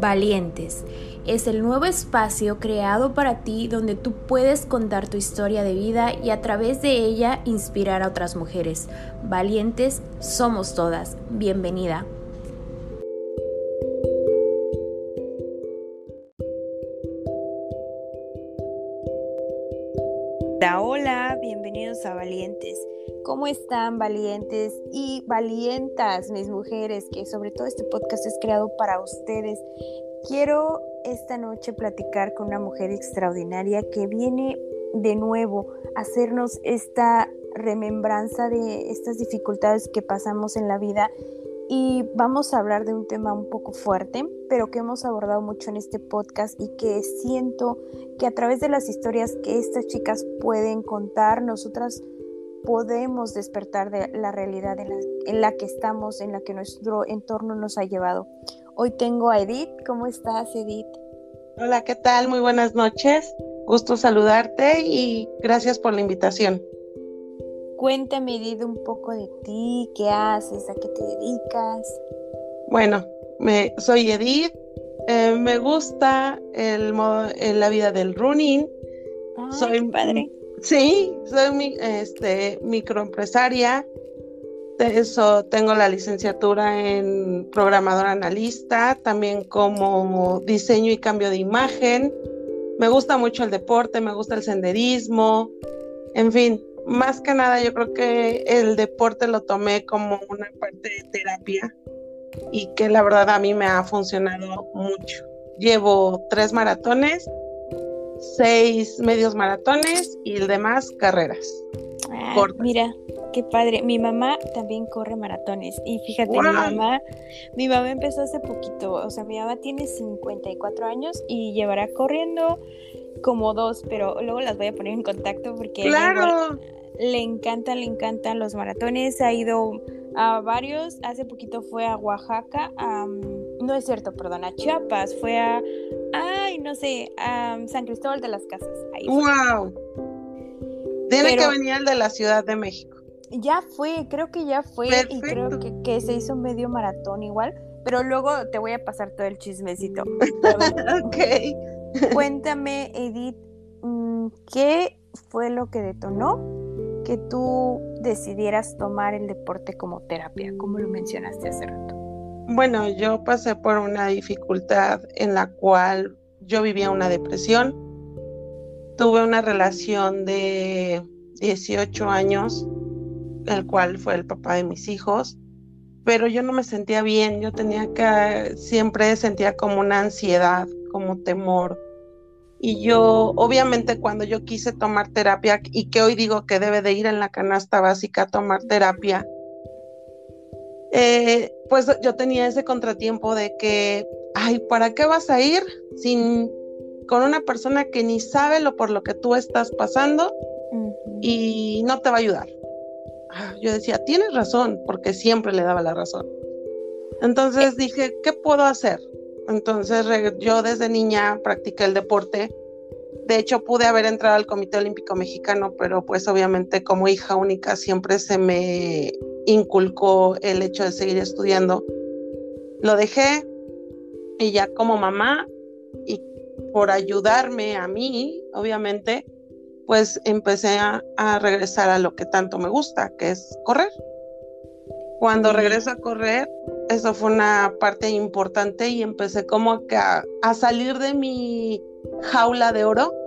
Valientes. Es el nuevo espacio creado para ti donde tú puedes contar tu historia de vida y a través de ella inspirar a otras mujeres. Valientes somos todas. Bienvenida. ¿Cómo están valientes y valientas mis mujeres? Que sobre todo este podcast es creado para ustedes. Quiero esta noche platicar con una mujer extraordinaria que viene de nuevo a hacernos esta remembranza de estas dificultades que pasamos en la vida y vamos a hablar de un tema un poco fuerte, pero que hemos abordado mucho en este podcast y que siento que a través de las historias que estas chicas pueden contar, nosotras podemos despertar de la realidad en la, que estamos, en la que nuestro entorno nos ha llevado. Hoy tengo a Edith. ¿Cómo estás, Edith? Hola, ¿qué tal? Muy buenas noches. Gusto saludarte y gracias por la invitación. Cuéntame, Edith, un poco de ti, qué haces, a qué te dedicas. Bueno, me, soy Edith. Eh, me gusta el, la vida del running. soy padre Sí, soy este, microempresaria. eso tengo la licenciatura en programador analista, también como diseño y cambio de imagen. Me gusta mucho el deporte, me gusta el senderismo. En fin, más que nada yo creo que el deporte lo tomé como una parte de terapia y que la verdad a mí me ha funcionado mucho. Llevo tres maratones seis medios maratones y el demás carreras. Ah, mira, qué padre. Mi mamá también corre maratones. Y fíjate, mi mamá, mi mamá empezó hace poquito. O sea, mi mamá tiene 54 años y llevará corriendo como dos, pero luego las voy a poner en contacto porque claro. le encantan, le encantan los maratones. Ha ido a varios. Hace poquito fue a Oaxaca. no es cierto, perdón, a Chiapas. Fue a ay, no sé, San Cristóbal de las Casas. ¡Wow! Tiene que venir el de la Ciudad de México. Ya fue, creo que ya fue y creo que, se hizo medio maratón igual, pero luego te voy a pasar todo el chismecito. ok. Cuéntame, Edith, mm, ¿qué fue lo que detonó que tú decidieras tomar el deporte como terapia, como lo mencionaste hace rato? Bueno, yo pasé por una dificultad en la cual yo vivía una depresión. Tuve una relación de 18 años, el cual fue el papá de mis hijos, pero yo no me sentía bien, yo tenía que, siempre sentía como una ansiedad, como temor. Y yo, obviamente, cuando yo quise tomar terapia, y que hoy digo que debe de ir en la canasta básica a tomar terapia, eh, pues yo tenía ese contratiempo de que, ay, ¿para qué vas a ir sin con una persona que ni sabe lo por lo que tú estás pasando y no te va a ayudar? Ah, yo decía, tienes razón, porque siempre le daba la razón. Entonces dije, ¿qué puedo hacer? Entonces yo desde niña practiqué el deporte. De hecho, pude haber entrado al Comité Olímpico Mexicano, pero pues obviamente como hija única siempre se me inculcó el hecho de seguir estudiando. Lo dejé y ya como mamá y por ayudarme a mí, obviamente, pues empecé a, regresar a lo que tanto me gusta, que es correr. Cuando regreso a correr, eso fue una parte importante y empecé como que a, a salir de mi jaula de oro,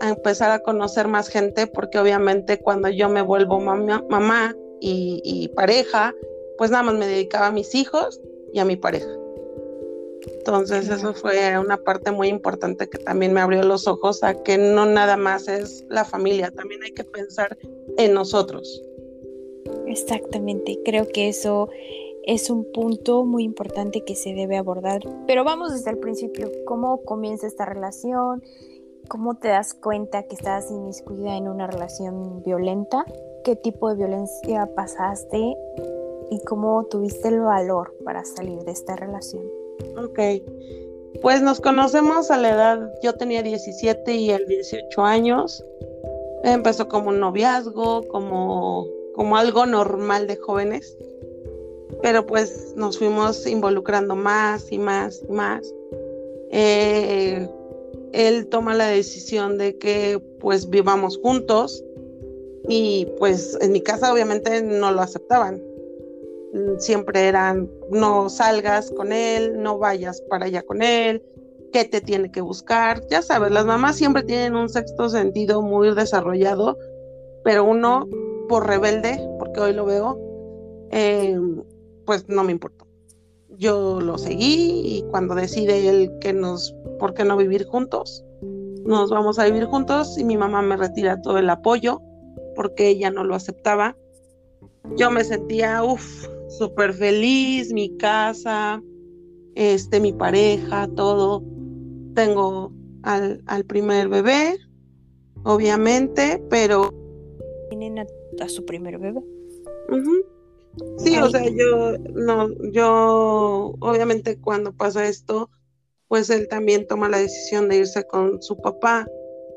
a empezar a conocer más gente, porque obviamente cuando yo me vuelvo mamá, mamá y, pareja, pues nada más me dedicaba a mis hijos y a mi pareja. Entonces eso fue una parte muy importante que también me abrió los ojos a que no nada más es la familia, también hay que pensar en nosotros. Exactamente, creo que eso es un punto muy importante que se debe abordar. Pero vamos desde el principio, ¿cómo comienza esta relación? ¿Cómo te das cuenta que estás inmiscuida en una relación violenta? qué tipo de violencia pasaste y cómo tuviste el valor para salir de esta relación. Ok, pues nos conocemos a la edad, yo tenía 17 y él 18 años. Empezó como un noviazgo, como, como algo normal de jóvenes, pero pues nos fuimos involucrando más y más y más. Eh, él toma la decisión de que pues vivamos juntos y pues en mi casa obviamente no lo aceptaban. Siempre eran no salgas con él, no vayas para allá con él, qué te tiene que buscar. Ya sabes, las mamás siempre tienen un sexto sentido muy desarrollado, pero uno por rebelde, porque hoy lo veo, eh, pues no me importó. Yo lo seguí y cuando decide él que nos, ¿por qué no vivir juntos? Nos vamos a vivir juntos y mi mamá me retira todo el apoyo porque ella no lo aceptaba. Yo me sentía, uff, súper feliz, mi casa, este, mi pareja, todo. Tengo al, al primer bebé, obviamente, pero... Tienen a, su primer bebé. Sí, o sea, yo, no, yo, obviamente cuando pasa esto, pues él también toma la decisión de irse con su papá,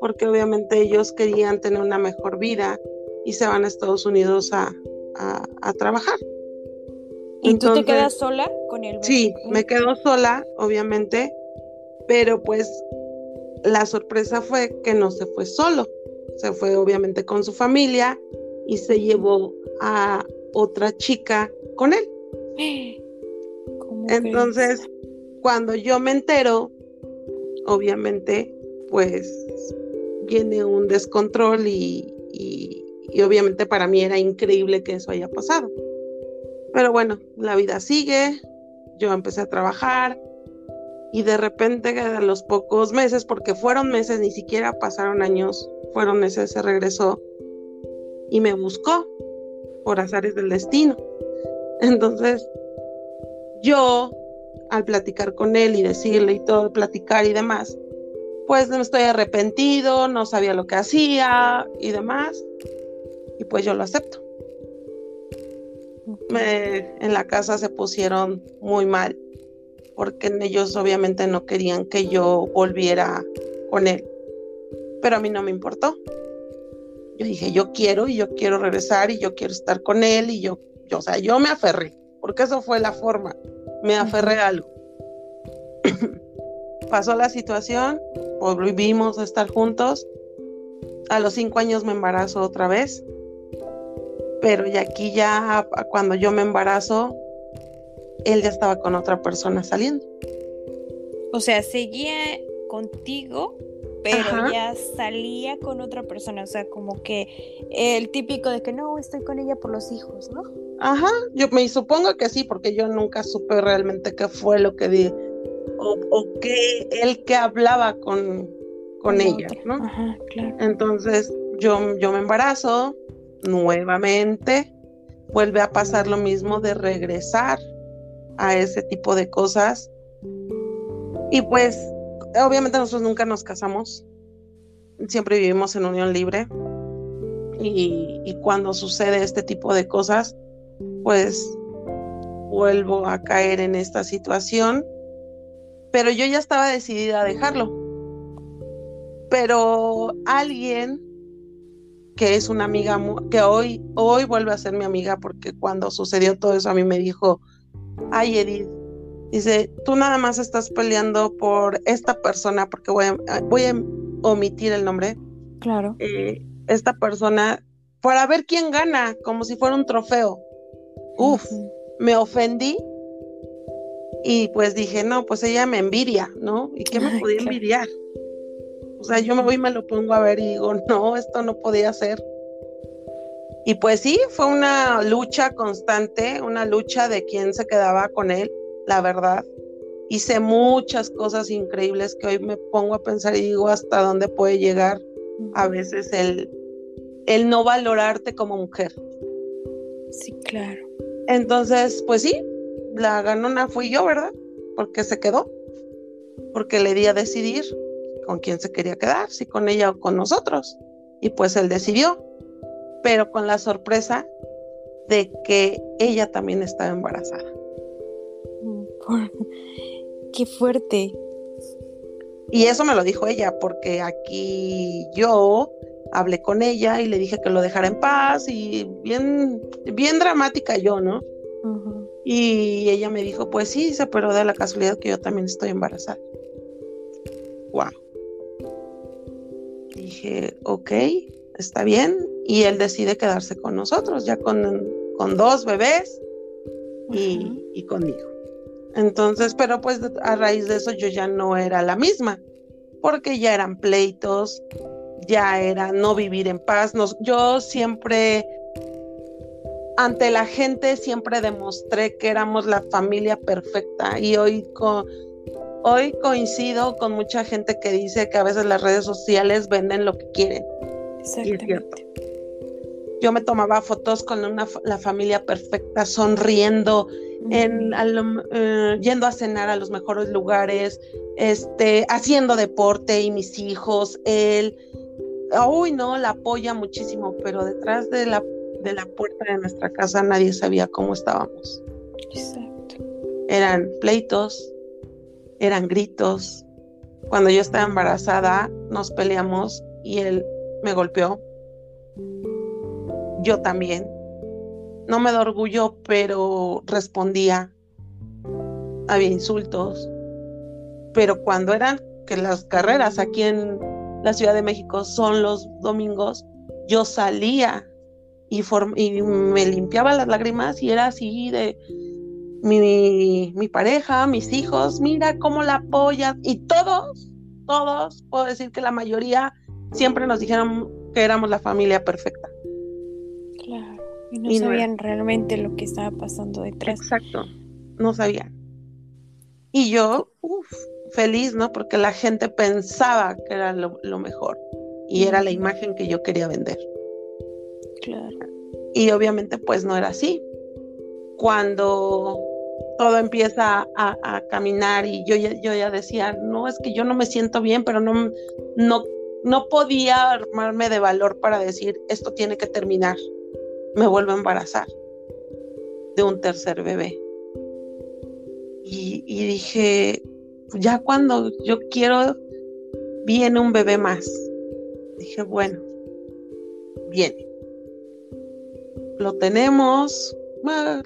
porque obviamente ellos querían tener una mejor vida y se van a Estados Unidos a, a, trabajar. ¿Y tú te quedas sola con él? Sí, me quedo sola, obviamente, pero pues la sorpresa fue que no se fue solo, se fue obviamente con su familia y se llevó a otra chica con él. Entonces, cuando yo me entero, obviamente, pues viene un descontrol y, y obviamente para mí era increíble que eso haya pasado. Pero bueno, la vida sigue, yo empecé a trabajar y de repente a los pocos meses, porque fueron meses, ni siquiera pasaron años, fueron meses, se regresó y me buscó por azares del destino. Entonces, yo, al platicar con él y decirle y todo, platicar y demás, pues no estoy arrepentido, no sabía lo que hacía y demás, y pues yo lo acepto. en la casa se pusieron muy mal, porque ellos obviamente no querían que yo volviera con él, pero a mí no me importó yo dije, yo quiero y yo quiero regresar y yo quiero estar con él y yo, yo o sea, yo me aferré, porque eso fue la forma, me aferré a algo. Pasó la situación, volvimos a estar juntos, a los cinco años me embarazo otra vez, pero y aquí ya cuando yo me embarazo, él ya estaba con otra persona saliendo. O sea, seguía contigo, pero ya salía con otra persona, o sea, como que el típico de que no, estoy con ella por los hijos, ¿no? Ajá, yo me supongo que sí, porque yo nunca supe realmente qué fue lo que di, o, o qué, él que hablaba con, con ella, ¿no? Ajá, claro. Entonces, yo, yo me embarazo nuevamente, vuelve a pasar lo mismo de regresar a ese tipo de cosas. Y pues obviamente nosotros nunca nos casamos, siempre vivimos en unión libre. Y, cuando sucede este tipo de cosas, pues vuelvo a caer en esta situación, pero yo ya estaba decidida a dejarlo. Pero alguien que es una amiga que hoy hoy vuelve a ser mi amiga porque cuando sucedió todo eso a mí me dijo, "Ay, Edith, Dice, tú nada más estás peleando por esta persona, porque voy a, voy a omitir el nombre. Claro. Eh, esta persona, para ver quién gana, como si fuera un trofeo. Uf, me ofendí. Y pues dije, no, pues ella me envidia, ¿no? ¿Y qué me podía envidiar? O sea, yo me voy y me lo pongo a ver y digo, no, esto no podía ser. Y pues sí, fue una lucha constante, una lucha de quién se quedaba con él la verdad. Hice muchas cosas increíbles que hoy me pongo a pensar y digo hasta dónde puede llegar a veces el, el no valorarte como mujer. Sí, claro. Entonces, pues sí, la ganona fui yo, ¿verdad? Porque se quedó. Porque le di a decidir con quién se quería quedar, si con ella o con nosotros. Y pues él decidió, pero con la sorpresa de que ella también estaba embarazada. Qué fuerte. Y eso me lo dijo ella, porque aquí yo hablé con ella y le dije que lo dejara en paz y bien, bien dramática yo, ¿no? Y ella me dijo, pues sí, pero da la casualidad que yo también estoy embarazada. wow. Dije, ok, está bien. Y él decide quedarse con nosotros, ya con, con dos bebés y, y conmigo. Entonces, pero pues a raíz de eso yo ya no era la misma, porque ya eran pleitos, ya era no vivir en paz. Nos, yo siempre, ante la gente, siempre demostré que éramos la familia perfecta y hoy, hoy coincido con mucha gente que dice que a veces las redes sociales venden lo que quieren. Exactamente. Yo me tomaba fotos con una, la familia perfecta, sonriendo, en, eh, yendo a cenar a los mejores lugares, este, haciendo deporte y mis hijos, él, uy, no, la apoya muchísimo, pero detrás de la, de la puerta de nuestra casa nadie sabía cómo estábamos. Exacto. Eran pleitos, eran gritos. Cuando yo estaba embarazada, nos peleamos y él me golpeó. Yo también. No me da orgullo, pero respondía. Había insultos. Pero cuando eran que las carreras aquí en la Ciudad de México son los domingos, yo salía y, me limpiaba las lágrimas y era así de mi, mi pareja, mis hijos, mira cómo la apoyas. Y todos, todos, puedo decir que la mayoría siempre nos dijeron que éramos la familia perfecta. Y no sabían realmente lo que estaba pasando detrás. Exacto, no sabían. Y yo, uff, feliz, ¿no? Porque la gente pensaba que era lo, mejor y era la imagen que yo quería vender. Claro. Y obviamente pues no era así. Cuando todo empieza a, caminar y yo ya, yo ya decía, no, es que yo no me siento bien, pero no, no, no podía armarme de valor para decir, esto tiene que terminar, me vuelvo a embarazar de un tercer bebé. Y, dije, ya cuando yo quiero, viene un bebé más. Dije, bueno, viene. Lo tenemos.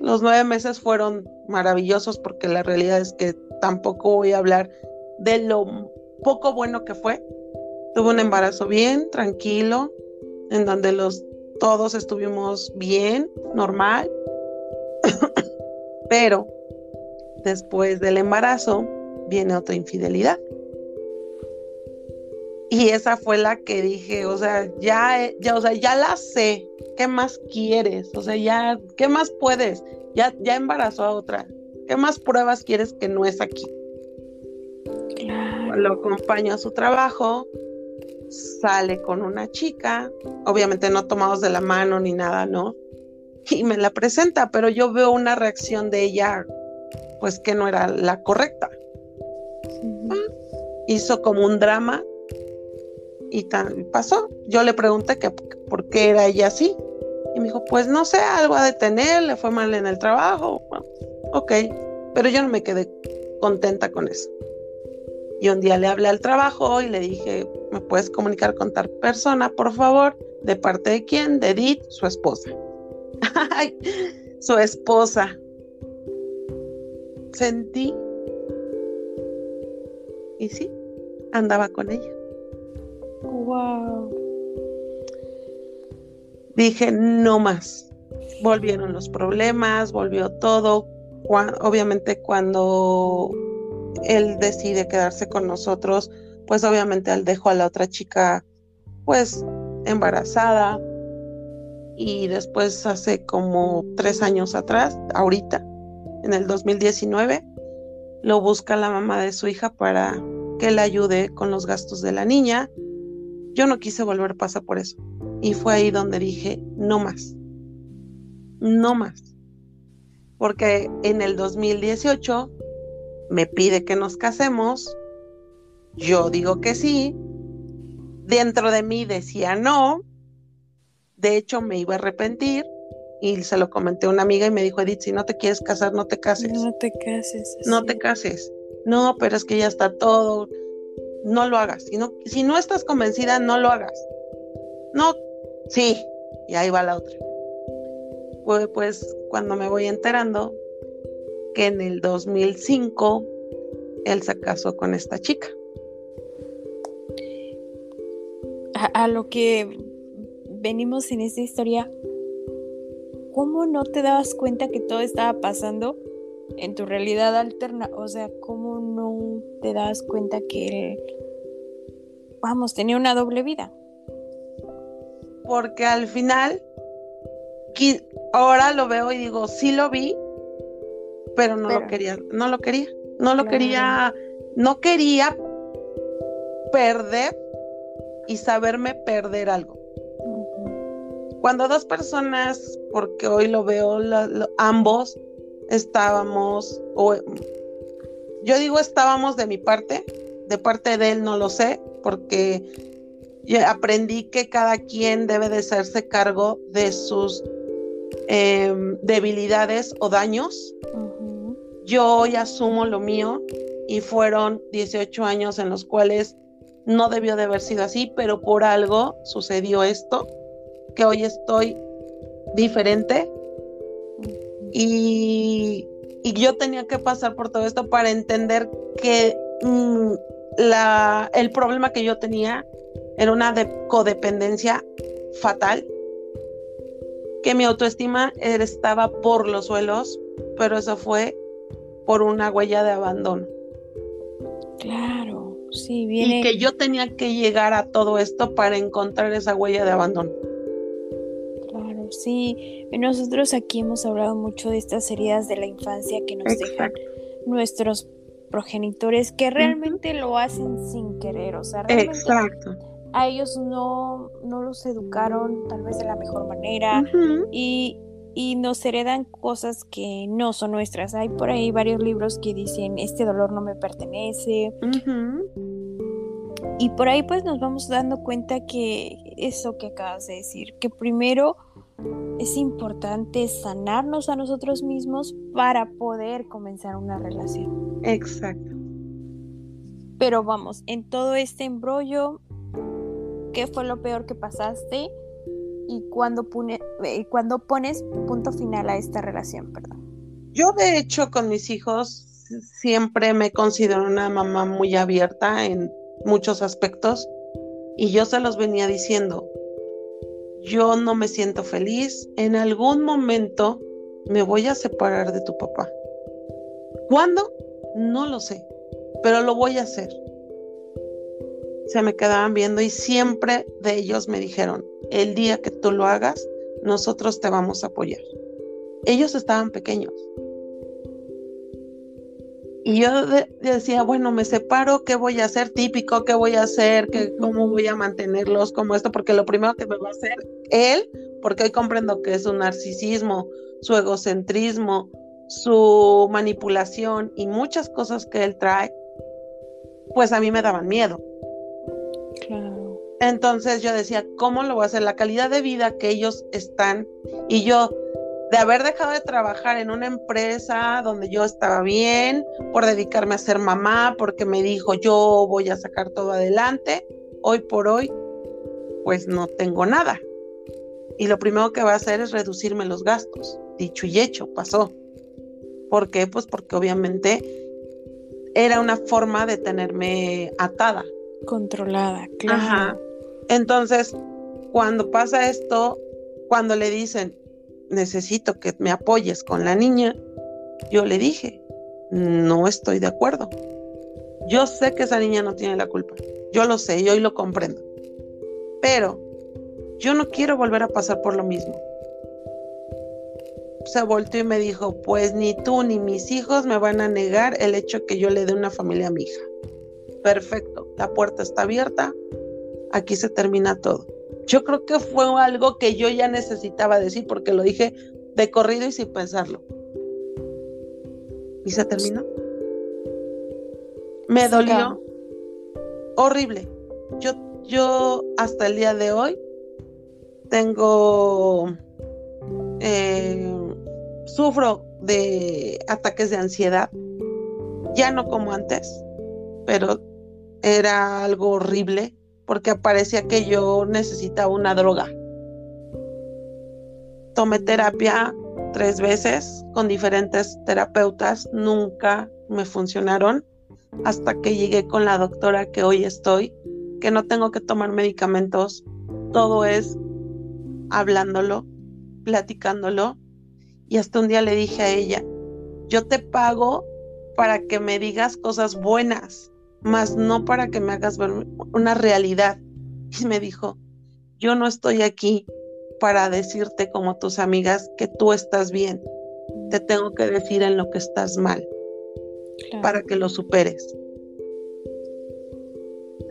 los nueve meses fueron maravillosos porque la realidad es que tampoco voy a hablar de lo poco bueno que fue. Tuve un embarazo bien, tranquilo, en donde los todos estuvimos bien, normal. Pero después del embarazo, viene otra infidelidad. Y esa fue la que dije, o sea, ya, ya, o sea, ya la sé. ¿Qué más quieres? O sea, ya, ¿qué más puedes? Ya, ya embarazó a otra. ¿Qué más pruebas quieres que no es aquí? Lo acompaño a su trabajo, sale con una chica, obviamente no tomados de la mano ni nada, ¿no? Y me la presenta, pero yo veo una reacción de ella, pues que no era la correcta hizo como un drama y pasó. Yo le pregunté que por qué era ella así. Y me dijo, pues no sé, algo a detener, le fue mal en el trabajo. ok, pero yo no me quedé contenta con eso. Y un día le hablé al trabajo y le dije, ¿me puedes comunicar con tal persona, por favor? ¿De parte de quién? De Edith, su esposa. su esposa. Sentí y sí, andaba con ella. Wow. Dije, no más. Volvieron los problemas, volvió todo. obviamente cuando él decide quedarse con nosotros, pues obviamente él dejó a la otra chica pues embarazada y después hace como tres años atrás, ahorita, en el 2019, lo busca la mamá de su hija para que le ayude con los gastos de la niña. Yo no quise volver a pasar por eso. Y fue ahí donde dije, no más. No más. Porque en el 2018 me pide que nos casemos. Yo digo que sí. Dentro de mí decía no. De hecho, me iba a arrepentir y se lo comenté a una amiga y me dijo, Edith, si no te quieres casar, no te cases. No te cases. No te cases. No, pero es que ya está todo. No lo hagas. Si no, si no estás convencida, no lo hagas. No, sí. Y ahí va la otra. Pues, pues cuando me voy enterando que en el 2005 él se casó con esta chica. A, lo que venimos en esta historia, ¿cómo no te dabas cuenta que todo estaba pasando en tu realidad alterna? O sea, ¿cómo no te das cuenta que él, vamos, tenía una doble vida? Porque al final, ahora lo veo y digo, sí lo vi, pero no lo quería, no lo quería, no lo quería, no quería perder y saberme perder algo. Cuando dos personas, porque hoy lo veo, ambos estábamos, o yo digo estábamos de mi parte, de parte de él no lo sé, porque aprendí que cada quien debe de hacerse cargo de sus em, debilidades o daños. Yo hoy asumo lo mío y fueron 18 años en los cuales no debió de haber sido así, pero por algo sucedió esto, que hoy estoy diferente y, yo tenía que pasar por todo esto para entender que mm, la, el problema que yo tenía era una codependencia fatal, que mi autoestima estaba por los suelos, pero eso fue por una huella de abandono. Claro. Sí, Y que yo tenía que llegar a todo esto para encontrar esa huella de abandono. Claro, sí. Nosotros aquí hemos hablado mucho de estas heridas de la infancia que nos dejan nuestros progenitores que realmente lo hacen sin querer, o sea, realmente Exacto. a ellos no, no los educaron tal vez de la mejor manera y y nos heredan cosas que no son nuestras. Hay por ahí varios libros que dicen, este dolor no me pertenece. Y por ahí pues nos vamos dando cuenta que eso que acabas de decir, que primero es importante sanarnos a nosotros mismos para poder comenzar una relación. Exacto. Pero vamos, en todo este embrollo, ¿qué fue lo peor que pasaste? Y cuando, eh, cuando pones punto final a esta relación, perdón? Yo de hecho con mis hijos siempre me considero una mamá muy abierta en muchos aspectos y yo se los venía diciendo, yo no me siento feliz, en algún momento me voy a separar de tu papá. ¿Cuándo? No lo sé, pero lo voy a hacer. Se me quedaban viendo y siempre de ellos me dijeron, el día que tú lo hagas, nosotros te vamos a apoyar. Ellos estaban pequeños. Y yo decía, bueno, me separo, ¿qué voy a hacer? Típico, ¿qué voy a hacer? ¿Qué, ¿Cómo voy a mantenerlos? como esto? Porque lo primero que me va a hacer él, porque hoy comprendo que es un narcisismo, su egocentrismo, su manipulación y muchas cosas que él trae, pues a mí me daban miedo. Entonces yo decía, ¿cómo lo voy a hacer? La calidad de vida que ellos están y yo de haber dejado de trabajar en una empresa donde yo estaba bien, por dedicarme a ser mamá, porque me dijo, yo voy a sacar todo adelante, hoy por hoy, pues no tengo nada. Y lo primero que va a hacer es reducirme los gastos. Dicho y hecho, pasó. ¿Por qué? Pues porque obviamente era una forma de tenerme atada. Controlada, claro. Entonces, cuando pasa esto, cuando le dicen, necesito que me apoyes con la niña, yo le dije, no estoy de acuerdo. Yo sé que esa niña no tiene la culpa. Yo lo sé y hoy lo comprendo. Pero yo no quiero volver a pasar por lo mismo. Se volteó y me dijo, pues ni tú ni mis hijos me van a negar el hecho que yo le dé una familia a mi hija. Perfecto, la puerta está abierta, aquí se termina todo. Yo creo que fue algo que yo ya necesitaba decir porque lo dije de corrido y sin pensarlo. Y se terminó. Me dolió horrible. Yo, yo hasta el día de hoy tengo, eh, sufro de ataques de ansiedad. Ya no como antes, pero era algo horrible porque parecía que yo necesitaba una droga. Tomé terapia tres veces con diferentes terapeutas, nunca me funcionaron hasta que llegué con la doctora que hoy estoy que no tengo que tomar medicamentos, todo es hablándolo, platicándolo. Y hasta un día le dije a ella, yo te pago para que me digas cosas buenas, más no para que me hagas ver una realidad. Y me dijo, yo no estoy aquí para decirte como tus amigas que tú estás bien. Te tengo que decir en lo que estás mal para que lo superes.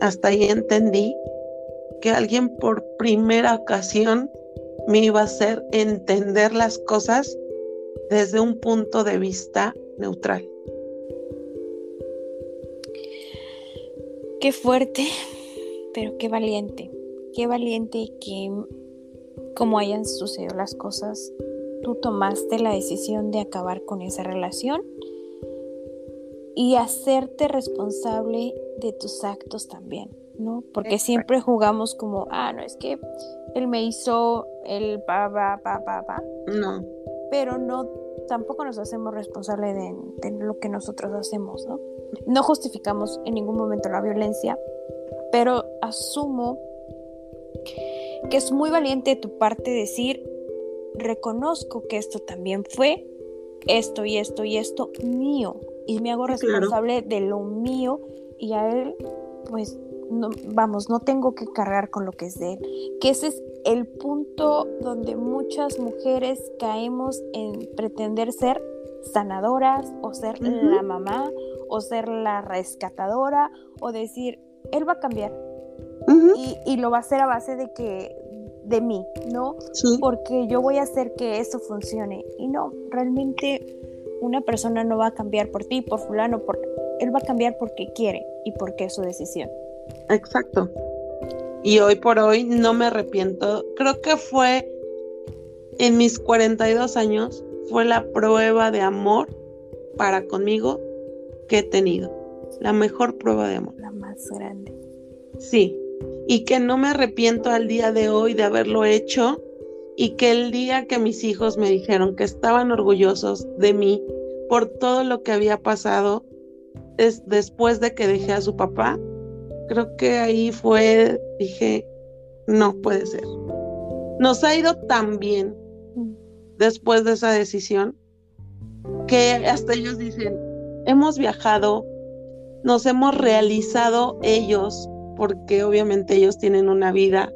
Hasta ahí entendí que alguien por primera ocasión me iba a hacer entender las cosas desde un punto de vista neutral. Qué fuerte, pero qué valiente. Qué valiente que como hayan sucedido las cosas, tú tomaste la decisión de acabar con esa relación y hacerte responsable de tus actos también, ¿no? Porque siempre jugamos como, ah, no, es que él me hizo el pa, pa, pa, pa, pa. No. Pero no, tampoco nos hacemos responsable de, de lo que nosotros hacemos, ¿no? No justificamos en ningún momento la violencia, pero asumo que es muy valiente de tu parte decir, reconozco que esto también fue esto y esto y esto mío y me hago responsable de lo mío y a él pues no, vamos, no tengo que cargar con lo que es de él. Que ese es el punto donde muchas mujeres caemos en pretender ser sanadoras o ser la mamá o ser la rescatadora o decir, él va a cambiar, y, lo va a hacer a base de que de mí, ¿no? Porque yo voy a hacer que eso funcione. Y no, realmente una persona no va a cambiar por ti, por fulano, por él va a cambiar porque quiere y porque es su decisión. Exacto. Y hoy por hoy no me arrepiento. Creo que fue en mis 42 años, fue la prueba de amor para conmigo que he tenido. La mejor prueba de amor. La más grande. Sí, y que no me arrepiento al día de hoy de haberlo hecho y que el día que mis hijos me dijeron que estaban orgullosos de mí por todo lo que había pasado es después de que dejé a su papá, creo que ahí fue, dije, no puede ser. Nos ha ido tan bien después de esa decisión que hasta ellos dicen, hemos viajado, nos hemos realizado ellos porque obviamente ellos tienen una vida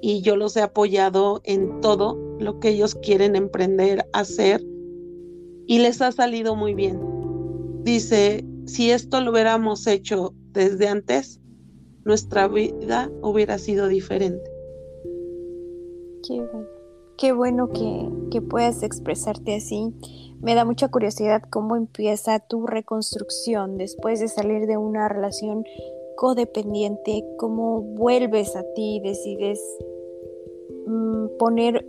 y yo los he apoyado en todo lo que ellos quieren emprender, hacer y les ha salido muy bien. Dice, si esto lo hubiéramos hecho desde antes, nuestra vida hubiera sido diferente. Qué bueno, Qué bueno que, que puedas expresarte así. Me da mucha curiosidad cómo empieza tu reconstrucción después de salir de una relación codependiente, cómo vuelves a ti, decides mm, poner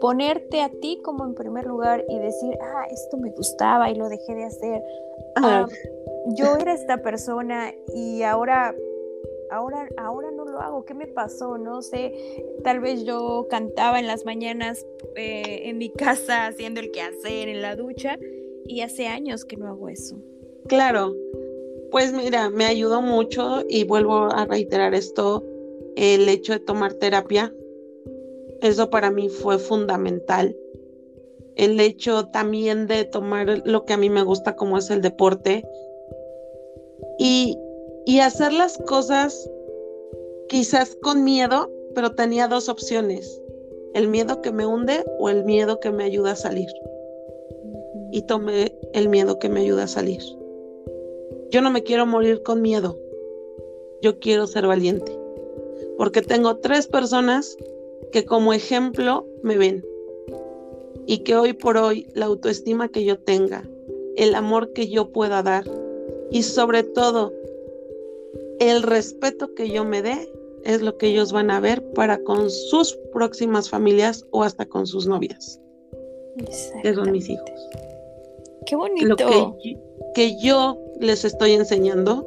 ponerte a ti como en primer lugar y decir, ah, esto me gustaba y lo dejé de hacer. Ah, yo era esta persona y ahora, ahora, ahora no lo hago. ¿Qué me pasó? No sé. Tal vez yo cantaba en las mañanas eh, en mi casa haciendo el quehacer en la ducha y hace años que no hago eso. Claro, pues mira, me ayudó mucho y vuelvo a reiterar esto, el hecho de tomar terapia. Eso para mí fue fundamental. El hecho también de tomar lo que a mí me gusta como es el deporte y, y hacer las cosas quizás con miedo, pero tenía dos opciones, el miedo que me hunde o el miedo que me ayuda a salir. Y tomé el miedo que me ayuda a salir. Yo no me quiero morir con miedo. Yo quiero ser valiente. Porque tengo tres personas que como ejemplo me ven. Y que hoy por hoy la autoestima que yo tenga, el amor que yo pueda dar y sobre todo el respeto que yo me dé es lo que ellos van a ver para con sus próximas familias o hasta con sus novias. Que son mis hijos. Qué bonito. Lo que, que yo les estoy enseñando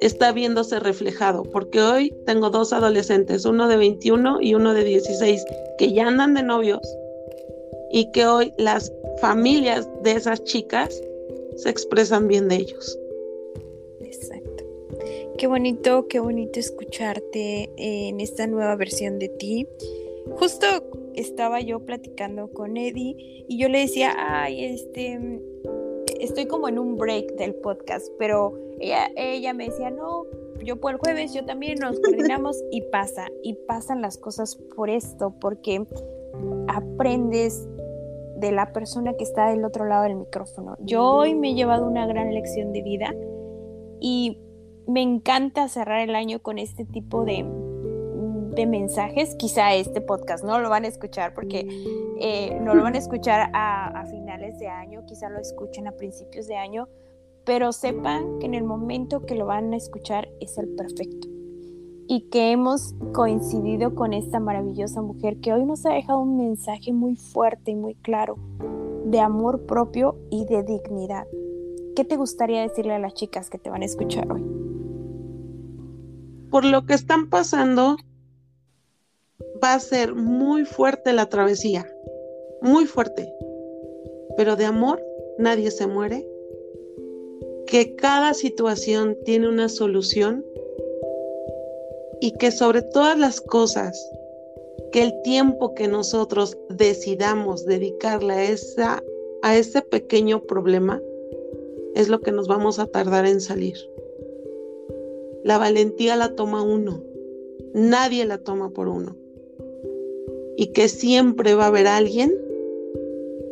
está viéndose reflejado, porque hoy tengo dos adolescentes, uno de 21 y uno de 16, que ya andan de novios y que hoy las familias de esas chicas se expresan bien de ellos. Qué bonito, qué bonito escucharte en esta nueva versión de ti. Justo estaba yo platicando con Eddie y yo le decía, ay, este, estoy como en un break del podcast, pero ella, ella me decía, no, yo por el jueves, yo también nos coordinamos y pasa, y pasan las cosas por esto, porque aprendes de la persona que está del otro lado del micrófono. Yo hoy me he llevado una gran lección de vida y me encanta cerrar el año con este tipo de, de mensajes. Quizá este podcast no lo van a escuchar porque eh, no lo van a escuchar a, a finales de año, quizá lo escuchen a principios de año, pero sepan que en el momento que lo van a escuchar es el perfecto y que hemos coincidido con esta maravillosa mujer que hoy nos ha dejado un mensaje muy fuerte y muy claro de amor propio y de dignidad. ¿Qué te gustaría decirle a las chicas que te van a escuchar hoy? Por lo que están pasando, va a ser muy fuerte la travesía, muy fuerte, pero de amor nadie se muere, que cada situación tiene una solución y que sobre todas las cosas, que el tiempo que nosotros decidamos dedicarle a, esa, a ese pequeño problema es lo que nos vamos a tardar en salir. La valentía la toma uno, nadie la toma por uno. Y que siempre va a haber alguien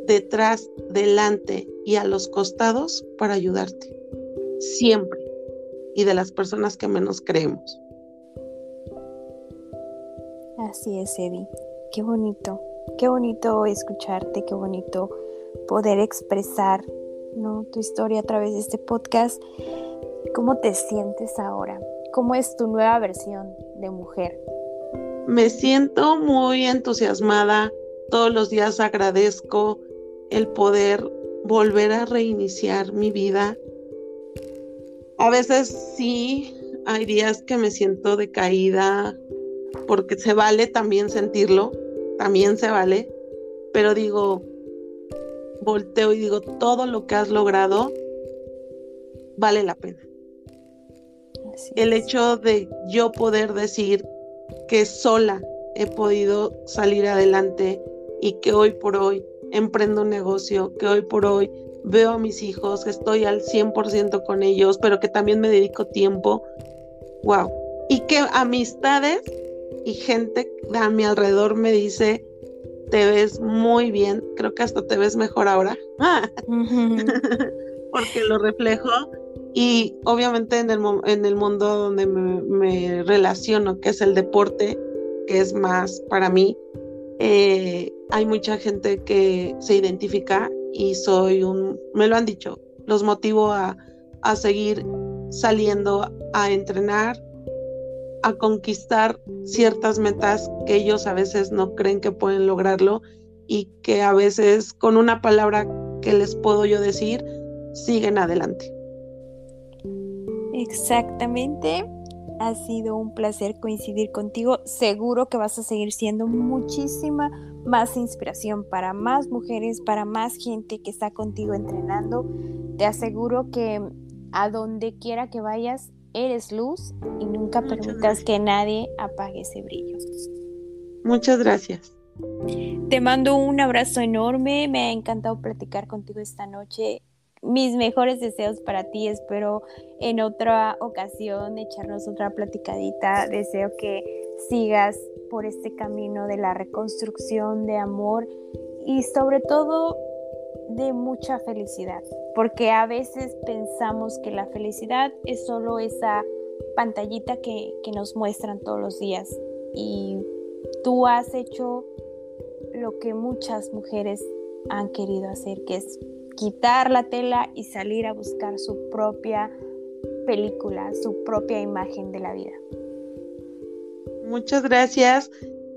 detrás, delante y a los costados para ayudarte. Siempre. Y de las personas que menos creemos. Así es, Eddie. Qué bonito, qué bonito escucharte, qué bonito poder expresar ¿no? tu historia a través de este podcast. ¿Cómo te sientes ahora? ¿Cómo es tu nueva versión de mujer? Me siento muy entusiasmada. Todos los días agradezco el poder volver a reiniciar mi vida. A veces sí, hay días que me siento decaída, porque se vale también sentirlo, también se vale, pero digo, volteo y digo, todo lo que has logrado vale la pena. El hecho de yo poder decir que sola he podido salir adelante y que hoy por hoy emprendo un negocio, que hoy por hoy veo a mis hijos, que estoy al 100% con ellos, pero que también me dedico tiempo. Wow. Y que amistades y gente a mi alrededor me dice, te ves muy bien, creo que hasta te ves mejor ahora, porque lo reflejo y obviamente en el, en el mundo donde me, relaciono, que es el deporte, que es más para mí, eh, hay mucha gente que se identifica y soy un, me lo han dicho, los motivo a, a seguir saliendo a entrenar, a conquistar ciertas metas que ellos a veces no creen que pueden lograrlo y que a veces con una palabra que les puedo yo decir, siguen adelante. Exactamente. Ha sido un placer coincidir contigo. Seguro que vas a seguir siendo muchísima más inspiración para más mujeres, para más gente que está contigo entrenando. Te aseguro que a donde quiera que vayas, eres luz y nunca permitas que nadie apague ese brillo. Muchas gracias. Te mando un abrazo enorme, me ha encantado platicar contigo esta noche. Mis mejores deseos para ti, espero en otra ocasión echarnos otra platicadita. Deseo que sigas por este camino de la reconstrucción, de amor y sobre todo de mucha felicidad, porque a veces pensamos que la felicidad es solo esa pantallita que, nos muestran todos los días y tú has hecho lo que muchas mujeres han querido hacer, que es quitar la tela y salir a buscar su propia película, su propia imagen de la vida. Muchas gracias.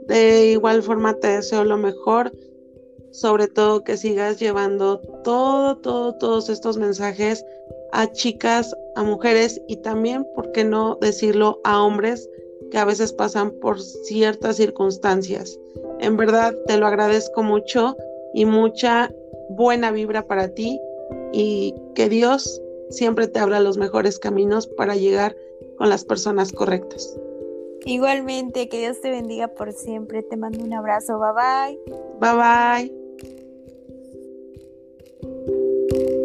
De igual forma te deseo lo mejor sobre todo que sigas llevando todo, todo, todos estos mensajes a chicas, a mujeres y también, ¿por qué no decirlo, a hombres que a veces pasan por ciertas circunstancias? En verdad te lo agradezco mucho y mucha buena vibra para ti y que Dios siempre te abra los mejores caminos para llegar con las personas correctas. Igualmente, que Dios te bendiga por siempre. Te mando un abrazo. Bye bye. Bye bye.